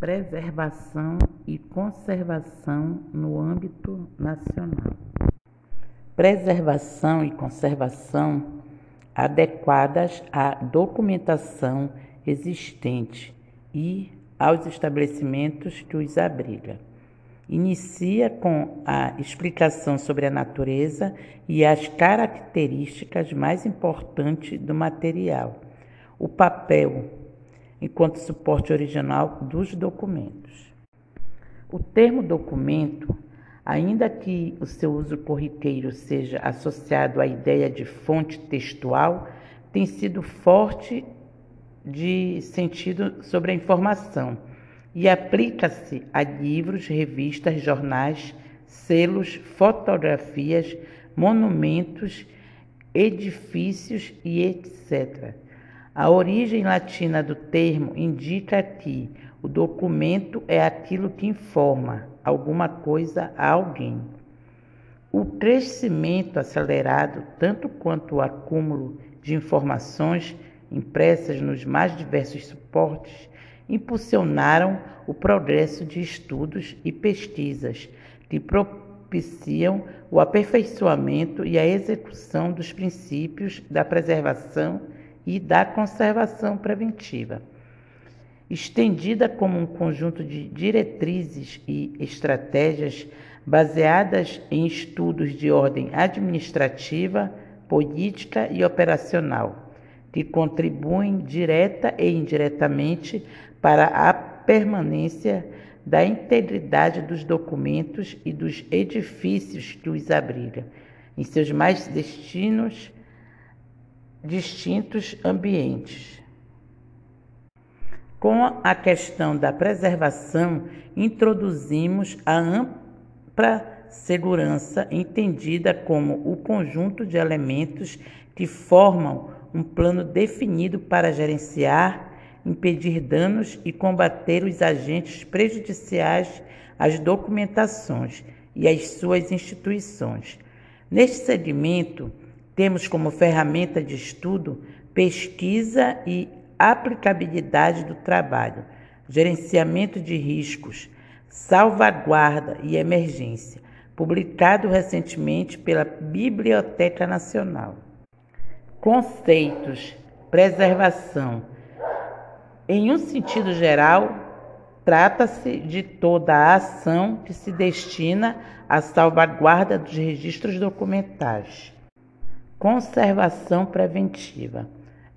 Preservação e conservação no âmbito nacional. Preservação e conservação adequadas à documentação existente e aos estabelecimentos que os abriga. Inicia com a explicação sobre a natureza e as características mais importantes do material, o papel enquanto suporte original dos documentos. O termo documento, ainda que o seu uso corriqueiro seja associado à ideia de fonte textual, tem sido forte de sentido sobre a informação e aplica-se a livros, revistas, jornais, selos, fotografias, monumentos, edifícios e etc. A origem latina do termo indica que o documento é aquilo que informa alguma coisa a alguém. O crescimento acelerado, tanto quanto o acúmulo de informações impressas nos mais diversos suportes, impulsionaram o progresso de estudos e pesquisas que propiciam o aperfeiçoamento e a execução dos princípios da preservação e da conservação preventiva, estendida como um conjunto de diretrizes e estratégias baseadas em estudos de ordem administrativa, política e operacional, que contribuem direta e indiretamente para a permanência da integridade dos documentos e dos edifícios que os abrigam, em seus mais destinos distintos ambientes. Com a questão da preservação, introduzimos a ampla segurança, entendida como o conjunto de elementos que formam um plano definido para gerenciar, impedir danos e combater os agentes prejudiciais às documentações e às suas instituições. Neste segmento, temos como ferramenta de estudo pesquisa e aplicabilidade do trabalho, gerenciamento de riscos, salvaguarda e emergência, publicado recentemente pela Biblioteca Nacional. Conceitos: preservação. Em um sentido geral, trata-se de toda a ação que se destina à salvaguarda dos registros documentais. Conservação preventiva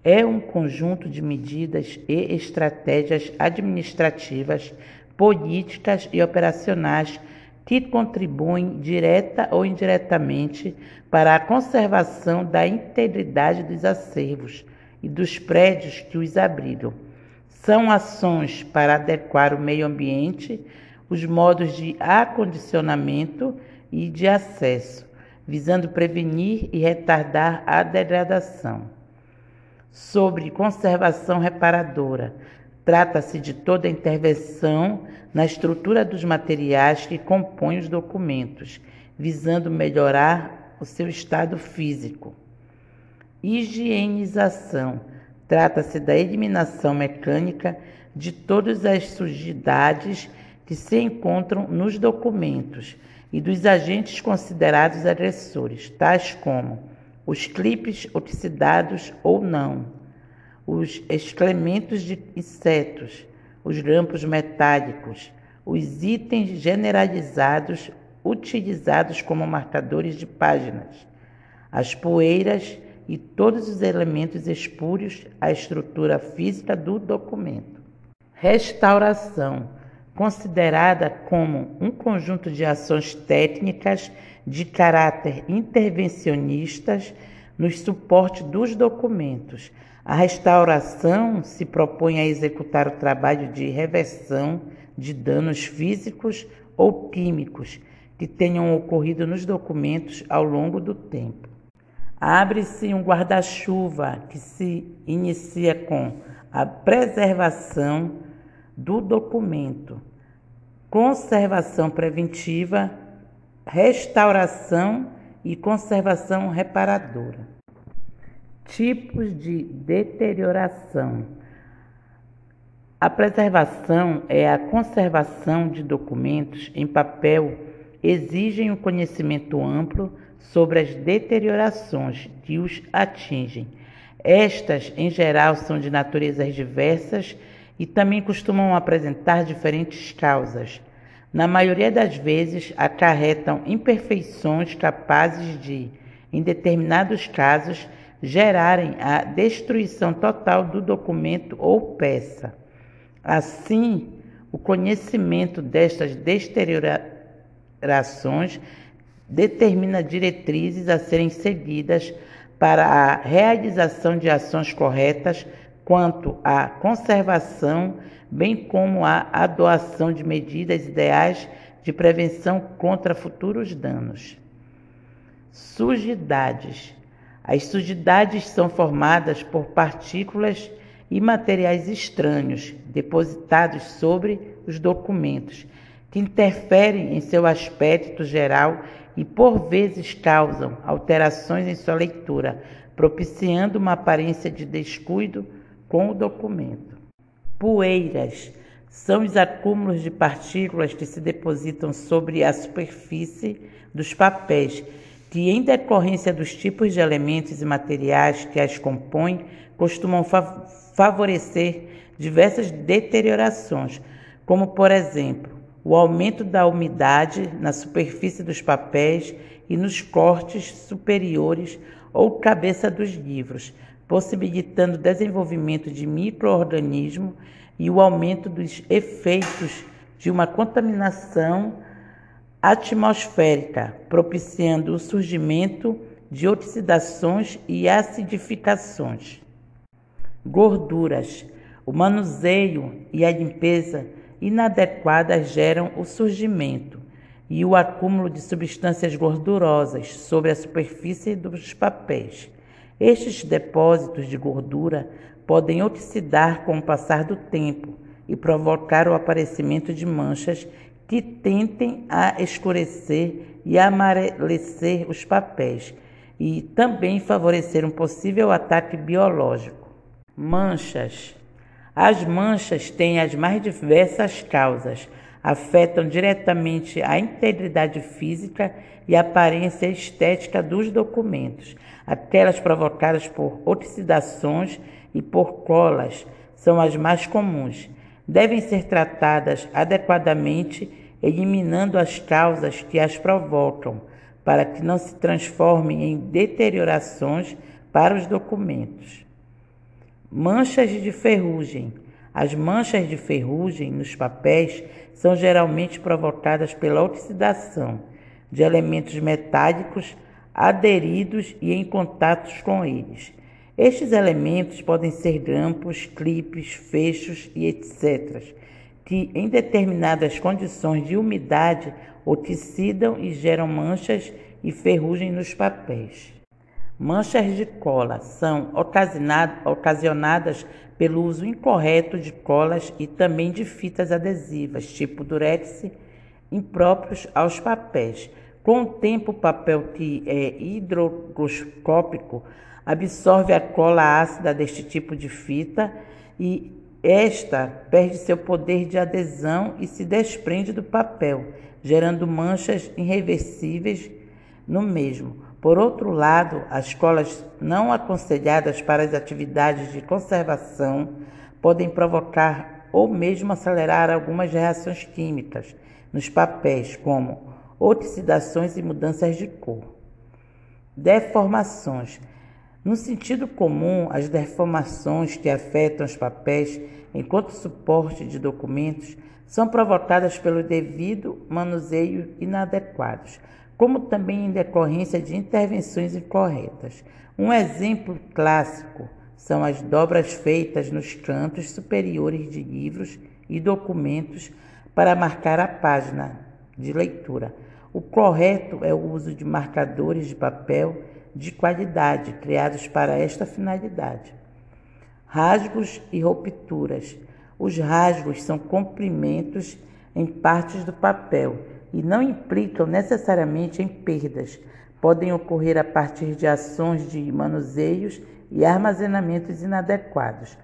é um conjunto de medidas e estratégias administrativas, políticas e operacionais que contribuem direta ou indiretamente para a conservação da integridade dos acervos e dos prédios que os abrigam. São ações para adequar o meio ambiente, os modos de acondicionamento e de acesso visando prevenir e retardar a degradação. Sobre conservação reparadora, trata-se de toda intervenção na estrutura dos materiais que compõem os documentos, visando melhorar o seu estado físico. Higienização trata-se da eliminação mecânica de todas as sujidades que se encontram nos documentos e dos agentes considerados agressores, tais como os clipes oxidados ou não, os excrementos de insetos, os grampos metálicos, os itens generalizados utilizados como marcadores de páginas, as poeiras e todos os elementos espúrios à estrutura física do documento. Restauração considerada como um conjunto de ações técnicas de caráter intervencionistas nos suportes dos documentos. A restauração se propõe a executar o trabalho de reversão de danos físicos ou químicos que tenham ocorrido nos documentos ao longo do tempo. Abre-se um guarda-chuva que se inicia com a preservação do documento, conservação preventiva, restauração e conservação reparadora. Tipos de deterioração. A preservação é a conservação de documentos em papel exigem um conhecimento amplo sobre as deteriorações que os atingem. Estas, em geral, são de naturezas diversas e também costumam apresentar diferentes causas. Na maioria das vezes, acarretam imperfeições capazes de, em determinados casos, gerarem a destruição total do documento ou peça. Assim, o conhecimento destas deteriorações determina diretrizes a serem seguidas para a realização de ações corretas quanto à conservação, bem como à adoção de medidas ideais de prevenção contra futuros danos. Sujidades. As sujidades são formadas por partículas e materiais estranhos depositados sobre os documentos, que interferem em seu aspecto geral e por vezes causam alterações em sua leitura, propiciando uma aparência de descuido com o documento. Poeiras são os acúmulos de partículas que se depositam sobre a superfície dos papéis, que, em decorrência dos tipos de elementos e materiais que as compõem, costumam favorecer diversas deteriorações, como, por exemplo, o aumento da umidade na superfície dos papéis e nos cortes superiores ou cabeça dos livros, possibilitando o desenvolvimento de microorganismos e o aumento dos efeitos de uma contaminação atmosférica, propiciando o surgimento de oxidações e acidificações gorduras. O manuseio e a limpeza inadequadas geram o surgimento e o acúmulo de substâncias gordurosas sobre a superfície dos papéis. Estes depósitos de gordura podem oxidar com o passar do tempo e provocar o aparecimento de manchas que tentem a escurecer e amarecer os papéis e também favorecer um possível ataque biológico. Manchas. As manchas têm as mais diversas causas, afetam diretamente a integridade física e a aparência estética dos documentos. Aquelas provocadas por oxidações e por colas são as mais comuns. Devem ser tratadas adequadamente, eliminando as causas que as provocam, para que não se transformem em deteriorações para os documentos. Manchas de ferrugem. As manchas de ferrugem nos papéis são geralmente provocadas pela oxidação de elementos metálicos aderidos e em contatos com eles. Estes elementos podem ser grampos, clipes, fechos e etc., que em determinadas condições de umidade oxidam e geram manchas e ferrugem nos papéis. Manchas de cola são ocasionadas pelo uso incorreto de colas e também de fitas adesivas, tipo durex, impróprios aos papéis. Com o tempo, o papel que é hidroscópico absorve a cola ácida deste tipo de fita e esta perde seu poder de adesão e se desprende do papel, gerando manchas irreversíveis no mesmo. Por outro lado, as colas não aconselhadas para as atividades de conservação podem provocar ou mesmo acelerar algumas reações químicas nos papéis, como oxidações e mudanças de cor. Deformações. No sentido comum, as deformações que afetam os papéis enquanto suporte de documentos são provocadas pelo devido manuseio inadequados como também em decorrência de intervenções incorretas. Um exemplo clássico são as dobras feitas nos cantos superiores de livros e documentos para marcar a página de leitura. O correto é o uso de marcadores de papel de qualidade criados para esta finalidade. Rasgos e rupturas. Os rasgos são comprimentos em partes do papel e não implicam necessariamente em perdas. Podem ocorrer a partir de ações de manuseios e armazenamentos inadequados.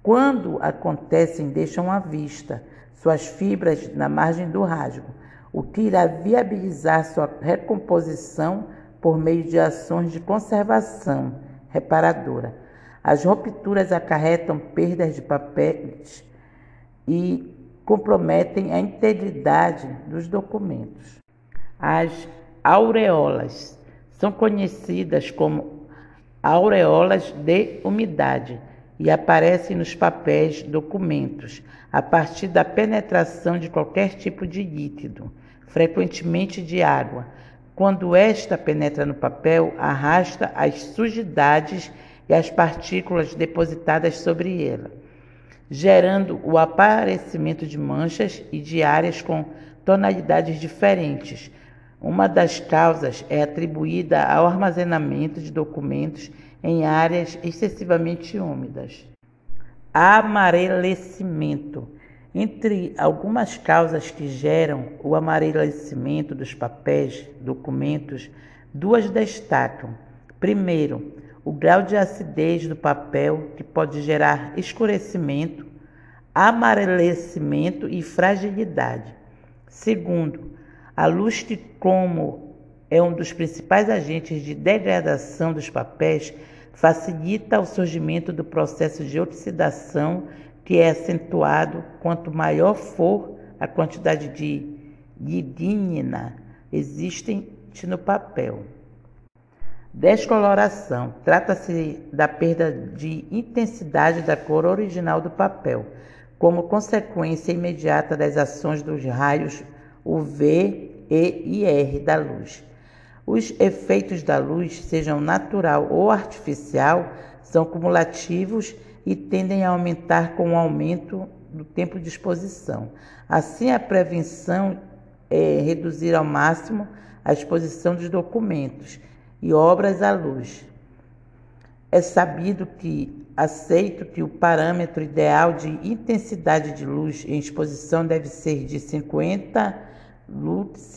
Quando acontecem, deixam à vista suas fibras na margem do rasgo, o que irá viabilizar sua recomposição por meio de ações de conservação reparadora. As rupturas acarretam perdas de papéis e comprometem a integridade dos documentos. As aureolas são conhecidas como aureolas de umidade e aparecem nos papéis documentos a partir da penetração de qualquer tipo de líquido, frequentemente de água. Quando esta penetra no papel, arrasta as sujidades e as partículas depositadas sobre ela, gerando o aparecimento de manchas e de áreas com tonalidades diferentes, uma das causas é atribuída ao armazenamento de documentos em áreas excessivamente úmidas. Amarelecimento. Entre algumas causas que geram o amarelecimento dos papéis, documentos, duas destacam. Primeiro, o grau de acidez do papel, que pode gerar escurecimento, amarelecimento e fragilidade. Segundo, a luz, que como é um dos principais agentes de degradação dos papéis, facilita o surgimento do processo de oxidação, que é acentuado quanto maior for a quantidade de lidínina existente no papel. Descoloração. Trata-se da perda de intensidade da cor original do papel, como consequência imediata das ações dos raios o V, E e R da luz. Os efeitos da luz, sejam natural ou artificial, são cumulativos e tendem a aumentar com o aumento do tempo de exposição. Assim, a prevenção é reduzir ao máximo a exposição dos documentos e obras à luz. É sabido que aceito que o parâmetro ideal de intensidade de luz em exposição deve ser de 50 lux,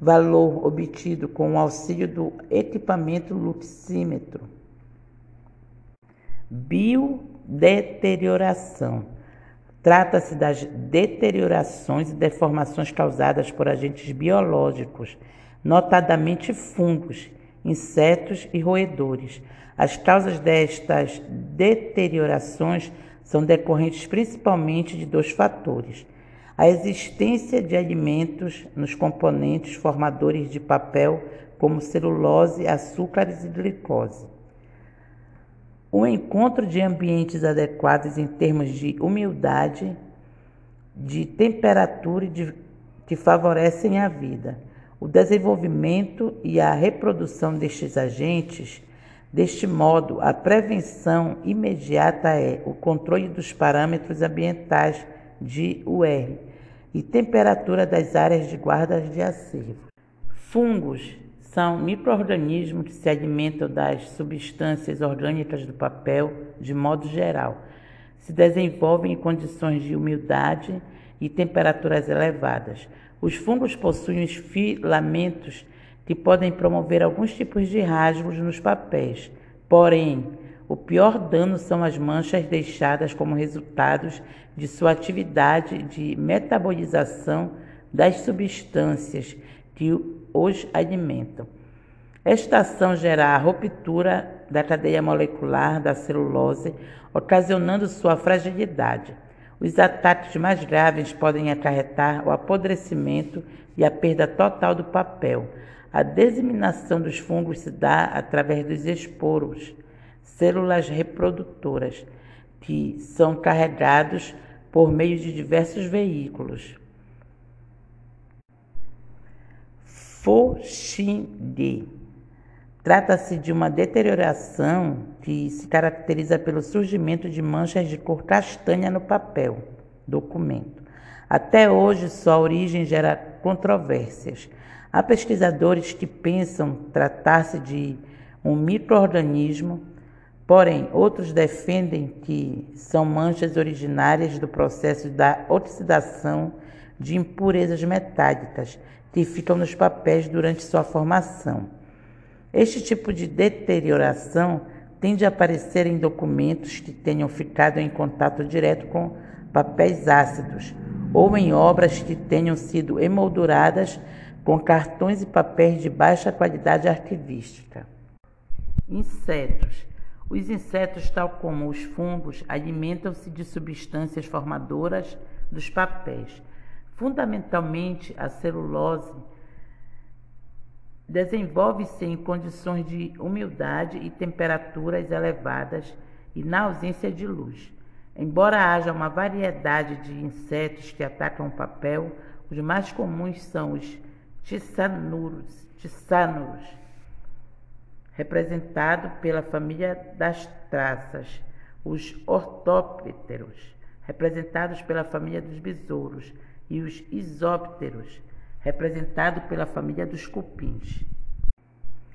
valor obtido com o auxílio do equipamento luxímetro. Biodeterioração. Trata-se das deteriorações e deformações causadas por agentes biológicos, notadamente fungos, insetos e roedores. As causas destas deteriorações são decorrentes principalmente de dois fatores a existência de alimentos nos componentes formadores de papel, como celulose, açúcares e glicose. O encontro de ambientes adequados em termos de umidade, de temperatura e de, que favorecem a vida. O desenvolvimento e a reprodução destes agentes, deste modo, a prevenção imediata é o controle dos parâmetros ambientais de UR e temperatura das áreas de guarda de acervo. Fungos são microorganismos que se alimentam das substâncias orgânicas do papel de modo geral. Se desenvolvem em condições de umidade e temperaturas elevadas. Os fungos possuem os filamentos que podem promover alguns tipos de rasgos nos papéis. Porém, o pior dano são as manchas deixadas como resultados de sua atividade de metabolização das substâncias que os alimentam. Esta ação gera a ruptura da cadeia molecular da celulose, ocasionando sua fragilidade. Os ataques mais graves podem acarretar o apodrecimento e a perda total do papel. A disseminação dos fungos se dá através dos esporos células reprodutoras, que são carregados por meio de diversos veículos. Foxinde. Trata-se de uma deterioração que se caracteriza pelo surgimento de manchas de cor castanha no papel, documento. Até hoje, sua origem gera controvérsias. Há pesquisadores que pensam tratar-se de um microorganismo Porém, outros defendem que são manchas originárias do processo da oxidação de impurezas metálicas que ficam nos papéis durante sua formação. Este tipo de deterioração tende a aparecer em documentos que tenham ficado em contato direto com papéis ácidos ou em obras que tenham sido emolduradas com cartões e papéis de baixa qualidade arquivística. Insetos. Os insetos, tal como os fungos, alimentam-se de substâncias formadoras dos papéis. Fundamentalmente, a celulose desenvolve-se em condições de umidade e temperaturas elevadas e na ausência de luz. Embora haja uma variedade de insetos que atacam o papel, os mais comuns são os tissanuros, tissanuros representado pela família das traças, os ortópteros, representados pela família dos besouros, e os isópteros, representado pela família dos cupins.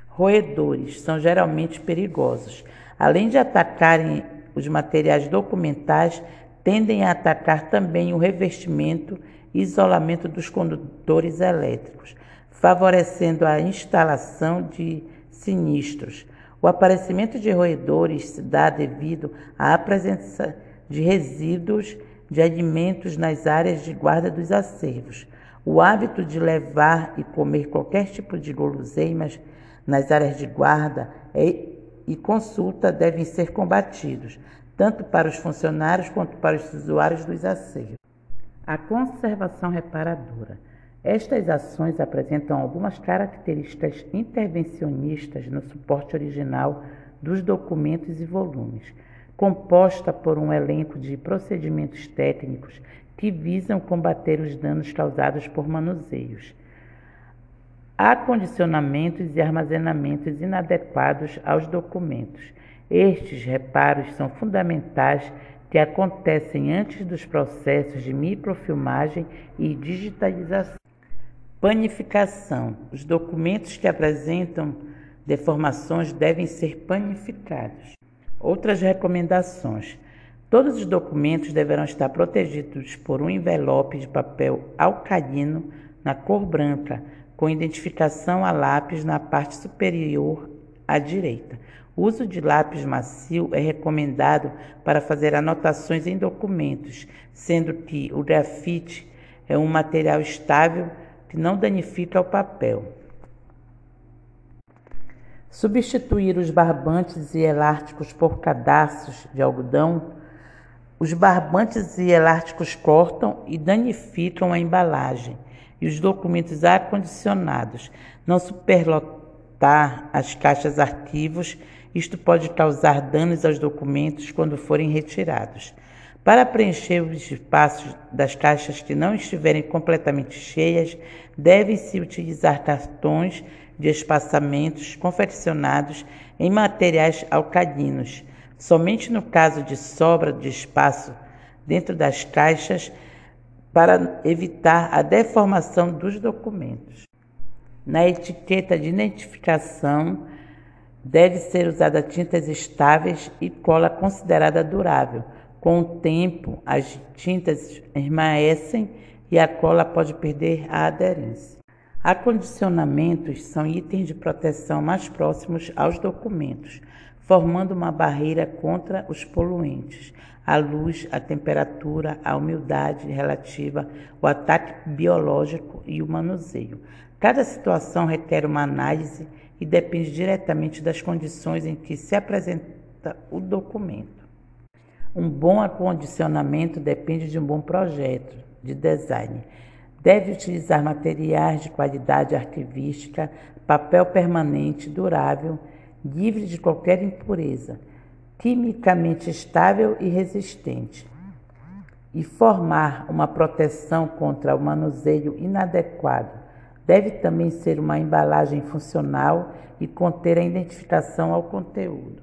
Roedores são geralmente perigosos. Além de atacarem os materiais documentais, tendem a atacar também o revestimento e isolamento dos condutores elétricos, favorecendo a instalação de sinistros. O aparecimento de roedores se dá devido à presença de resíduos de alimentos nas áreas de guarda dos acervos, o hábito de levar e comer qualquer tipo de guloseimas nas áreas de guarda e consulta devem ser combatidos, tanto para os funcionários quanto para os usuários dos acervos. A conservação reparadora. Estas ações apresentam algumas características intervencionistas no suporte original dos documentos e volumes, composta por um elenco de procedimentos técnicos que visam combater os danos causados por manuseios. Há condicionamentos e armazenamentos inadequados aos documentos. Estes reparos são fundamentais que acontecem antes dos processos de microfilmagem e digitalização. Panificação. Os documentos que apresentam deformações devem ser panificados. Outras recomendações. Todos os documentos deverão estar protegidos por um envelope de papel alcalino na cor branca, com identificação a lápis na parte superior à direita. O uso de lápis macio é recomendado para fazer anotações em documentos, sendo que o grafite é um material estável que não danifica o papel. Substituir os barbantes e elásticos por cadastros de algodão os barbantes e elásticos cortam e danificam a embalagem e os documentos acondicionados. Não superlotar as caixas arquivos, isto pode causar danos aos documentos quando forem retirados. Para preencher os espaços das caixas que não estiverem completamente cheias, devem-se utilizar cartões de espaçamentos confeccionados em materiais alcalinos somente no caso de sobra de espaço dentro das caixas para evitar a deformação dos documentos. Na etiqueta de identificação deve ser usada tintas estáveis e cola considerada durável. Com o tempo, as tintas esmaecem e a cola pode perder a aderência. Acondicionamentos são itens de proteção mais próximos aos documentos formando uma barreira contra os poluentes, a luz, a temperatura, a umidade relativa, o ataque biológico e o manuseio. Cada situação requer uma análise e depende diretamente das condições em que se apresenta o documento. Um bom acondicionamento depende de um bom projeto de design. Deve utilizar materiais de qualidade arquivística, papel permanente, durável livre de qualquer impureza, quimicamente estável e resistente, e formar uma proteção contra o manuseio inadequado. Deve também ser uma embalagem funcional e conter a identificação ao conteúdo.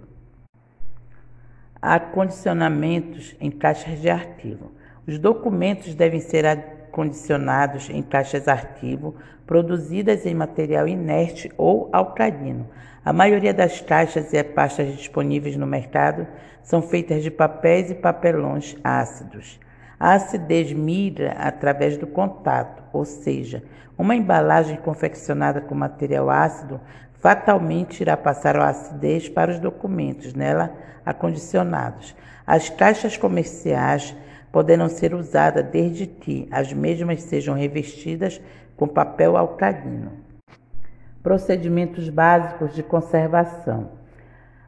Há condicionamentos em caixas de arquivo. Os documentos devem ser acondicionados em caixas arquivo produzidas em material inerte ou alcalino, a maioria das caixas e pastas disponíveis no mercado são feitas de papéis e papelões ácidos. A acidez migra através do contato, ou seja, uma embalagem confeccionada com material ácido fatalmente irá passar a acidez para os documentos nela acondicionados. As caixas comerciais poderão ser usadas desde que as mesmas sejam revestidas com papel alcalino. Procedimentos básicos de conservação.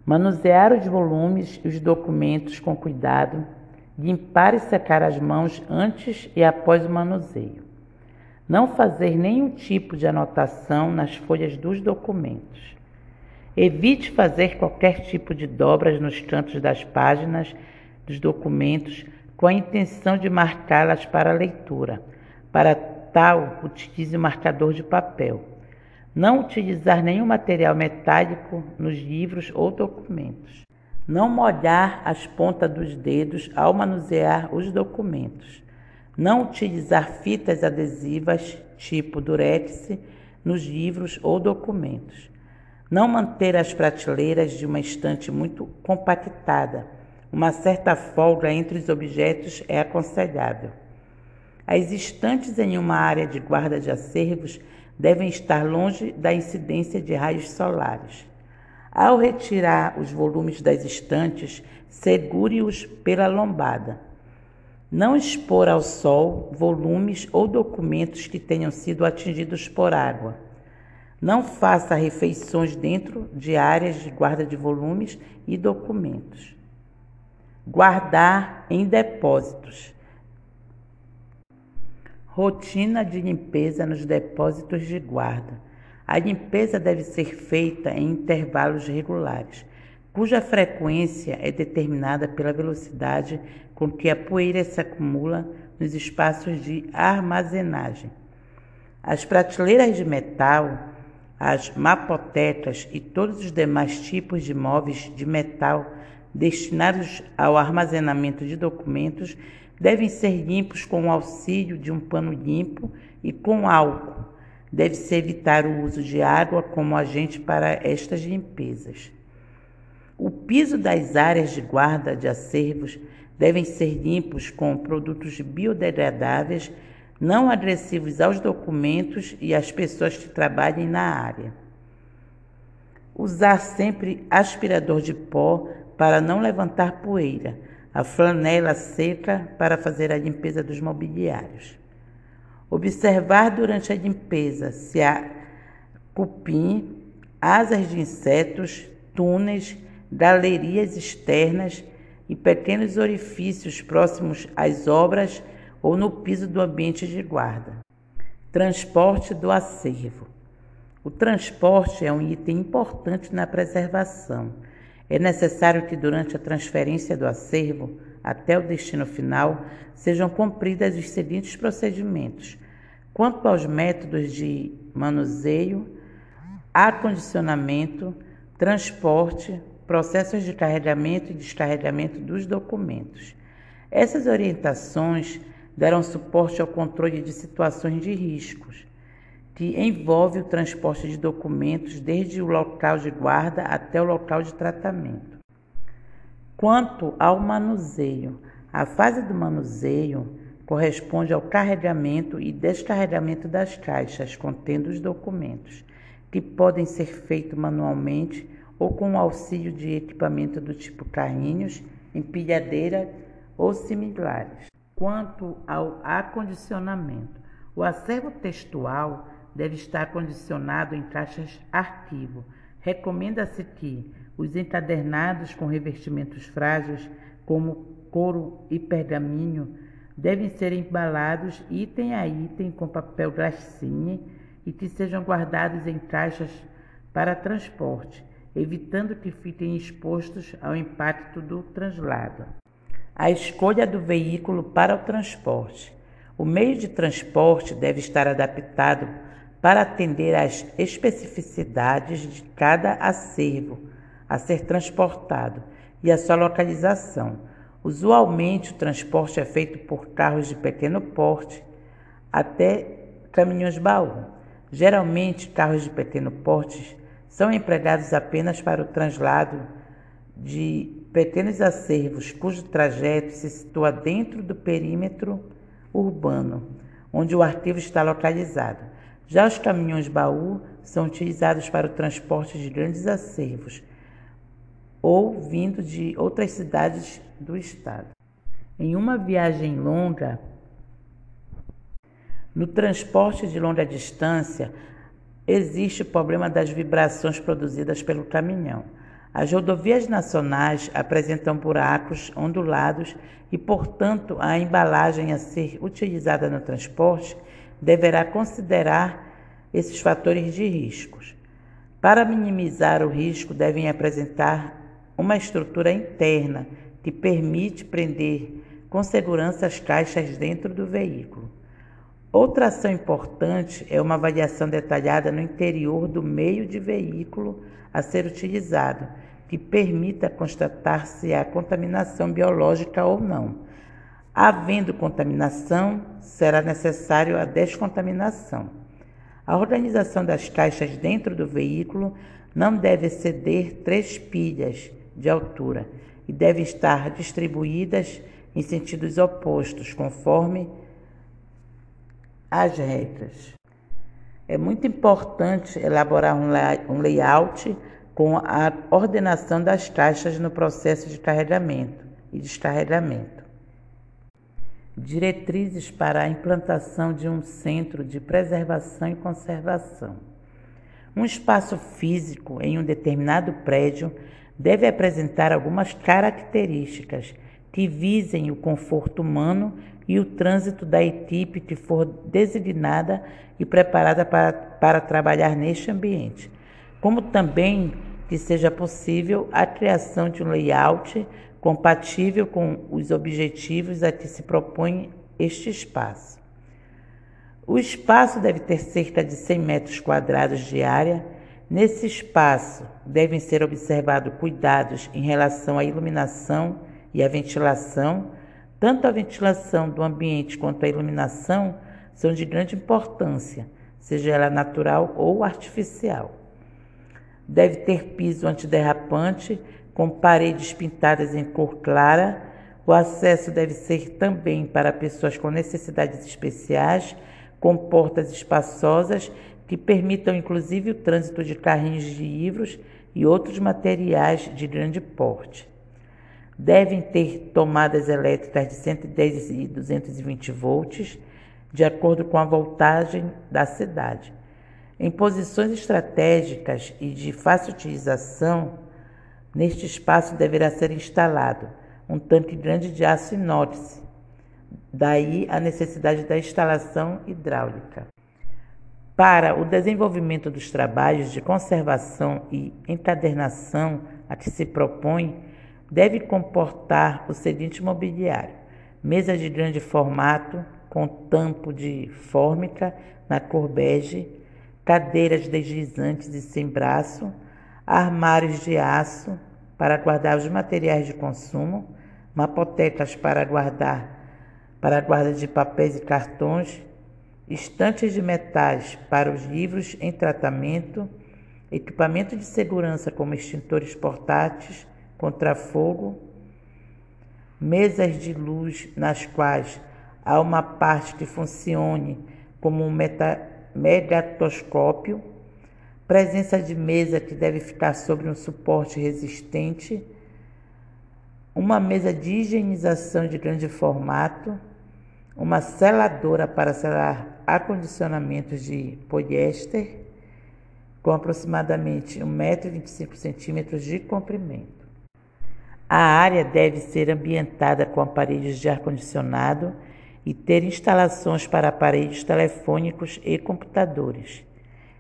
Manusear os volumes e os documentos com cuidado, limpar e secar as mãos antes e após o manuseio. Não fazer nenhum tipo de anotação nas folhas dos documentos. Evite fazer qualquer tipo de dobras nos cantos das páginas dos documentos com a intenção de marcá-las para leitura. Para tal, utilize o marcador de papel. Não utilizar nenhum material metálico nos livros ou documentos. Não molhar as pontas dos dedos ao manusear os documentos. Não utilizar fitas adesivas tipo durex nos livros ou documentos. Não manter as prateleiras de uma estante muito compactada. Uma certa folga entre os objetos é aconselhável. As estantes em uma área de guarda de acervos devem estar longe da incidência de raios solares. Ao retirar os volumes das estantes, segure-os pela lombada. Não expor ao sol volumes ou documentos que tenham sido atingidos por água. Não faça refeições dentro de áreas de guarda de volumes e documentos. Guardar em depósitos. Rotina de limpeza nos depósitos de guarda. A limpeza deve ser feita em intervalos regulares, cuja frequência é determinada pela velocidade com que a poeira se acumula nos espaços de armazenagem. As prateleiras de metal, as mapotecas e todos os demais tipos de móveis de metal destinados ao armazenamento de documentos devem ser limpos com o auxílio de um pano limpo e com álcool. Deve-se evitar o uso de água como agente para estas limpezas. O piso das áreas de guarda de acervos devem ser limpos com produtos biodegradáveis, não agressivos aos documentos e às pessoas que trabalhem na área. Usar sempre aspirador de pó para não levantar poeira a flanela seca para fazer a limpeza dos mobiliários. Observar durante a limpeza se há cupim, asas de insetos, túneis, galerias externas e pequenos orifícios próximos às obras ou no piso do ambiente de guarda. Transporte do acervo. O transporte é um item importante na preservação é necessário que, durante a transferência do acervo até o destino final, sejam cumpridos os seguintes procedimentos. Quanto aos métodos de manuseio, acondicionamento, transporte, processos de carregamento e descarregamento dos documentos. Essas orientações darão suporte ao controle de situações de riscos, que envolve o transporte de documentos desde o local de guarda até o local de tratamento. Quanto ao manuseio, a fase do manuseio corresponde ao carregamento e descarregamento das caixas contendo os documentos, que podem ser feitos manualmente ou com o auxílio de equipamento do tipo carrinhos, empilhadeira ou similares. Quanto ao acondicionamento, o acervo textual deve estar condicionado em caixas arquivo. Recomenda-se que os encadernados com revestimentos frágeis, como couro e pergaminho, devem ser embalados item a item com papel glacine e que sejam guardados em caixas para transporte, evitando que fiquem expostos ao impacto do translado. A escolha do veículo para o transporte. O meio de transporte deve estar adaptado para atender às especificidades de cada acervo a ser transportado e a sua localização. Usualmente, o transporte é feito por carros de pequeno porte até caminhões-baú. Geralmente, carros de pequeno porte são empregados apenas para o translado de pequenos acervos cujo trajeto se situa dentro do perímetro urbano onde o arquivo está localizado. Já os caminhões baú são utilizados para o transporte de grandes acervos ou vindo de outras cidades do estado. Em uma viagem longa, no transporte de longa distância, existe o problema das vibrações produzidas pelo caminhão. As rodovias nacionais apresentam buracos ondulados e, portanto, a embalagem a ser utilizada no transporte deverá considerar esses fatores de riscos. Para minimizar o risco, devem apresentar uma estrutura interna que permite prender com segurança as caixas dentro do veículo. Outra ação importante é uma avaliação detalhada no interior do meio de veículo a ser utilizado, que permita constatar se há contaminação biológica ou não. Havendo contaminação, será necessário a descontaminação. A organização das caixas dentro do veículo não deve exceder três pilhas de altura e deve estar distribuídas em sentidos opostos, conforme as regras. É muito importante elaborar um layout com a ordenação das caixas no processo de carregamento e descarregamento. Diretrizes para a implantação de um centro de preservação e conservação. Um espaço físico em um determinado prédio deve apresentar algumas características que visem o conforto humano e o trânsito da equipe que for designada e preparada para, para trabalhar neste ambiente, como também que seja possível a criação de um layout compatível com os objetivos a que se propõe este espaço. O espaço deve ter cerca de 100 metros quadrados de área. Nesse espaço devem ser observados cuidados em relação à iluminação e à ventilação tanto a ventilação do ambiente quanto a iluminação são de grande importância, seja ela natural ou artificial. Deve ter piso antiderrapante com paredes pintadas em cor clara. O acesso deve ser também para pessoas com necessidades especiais, com portas espaçosas que permitam inclusive o trânsito de carrinhos de livros e outros materiais de grande porte devem ter tomadas elétricas de 110 e 220 volts, de acordo com a voltagem da cidade. Em posições estratégicas e de fácil utilização, neste espaço deverá ser instalado um tanque grande de aço inox, daí a necessidade da instalação hidráulica. Para o desenvolvimento dos trabalhos de conservação e encadernação a que se propõe, deve comportar o seguinte mobiliário: mesa de grande formato com tampo de fórmica na cor bege, cadeiras deslizantes e sem braço, armários de aço para guardar os materiais de consumo, mapotecas para guardar para guarda de papéis e cartões, estantes de metais para os livros em tratamento, equipamento de segurança como extintores portáteis, contra fogo, mesas de luz nas quais há uma parte que funcione como um megatoscópio, presença de mesa que deve ficar sobre um suporte resistente, uma mesa de higienização de grande formato, uma seladora para selar acondicionamentos de poliéster com aproximadamente 1,25m de comprimento. A área deve ser ambientada com aparelhos de ar-condicionado e ter instalações para aparelhos telefônicos e computadores.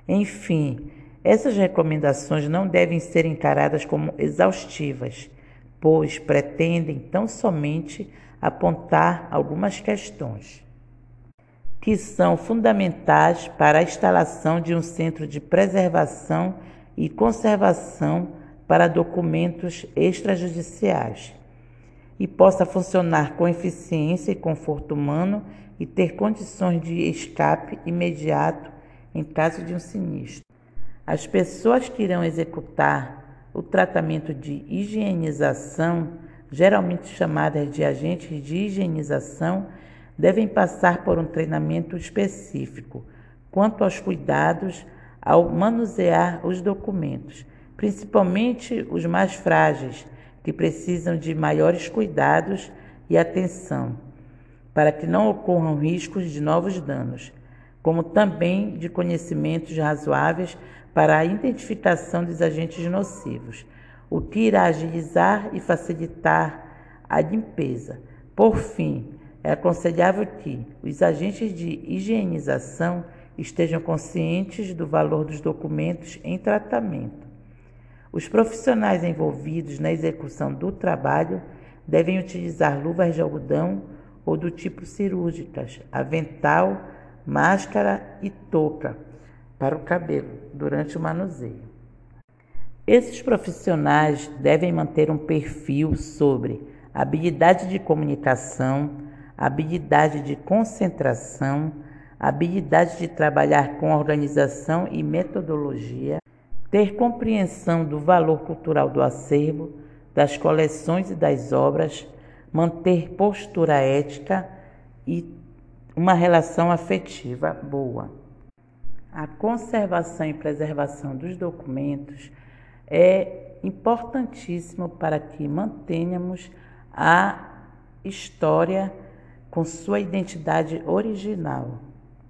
Enfim, essas recomendações não devem ser encaradas como exaustivas, pois pretendem tão somente apontar algumas questões que são fundamentais para a instalação de um centro de preservação e conservação para documentos extrajudiciais e possa funcionar com eficiência e conforto humano e ter condições de escape imediato em caso de um sinistro. As pessoas que irão executar o tratamento de higienização, geralmente chamadas de agentes de higienização, devem passar por um treinamento específico, quanto aos cuidados ao manusear os documentos, principalmente os mais frágeis, que precisam de maiores cuidados e atenção, para que não ocorram riscos de novos danos, como também de conhecimentos razoáveis para a identificação dos agentes nocivos, o que irá agilizar e facilitar a limpeza. Por fim, é aconselhável que os agentes de higienização estejam conscientes do valor dos documentos em tratamento. Os profissionais envolvidos na execução do trabalho devem utilizar luvas de algodão ou do tipo cirúrgicas, avental, máscara e touca para o cabelo durante o manuseio. Esses profissionais devem manter um perfil sobre habilidade de comunicação, habilidade de concentração, habilidade de trabalhar com organização e metodologia, ter compreensão do valor cultural do acervo, das coleções e das obras, manter postura ética e uma relação afetiva boa. A conservação e preservação dos documentos é importantíssimo para que mantenhamos a história com sua identidade original.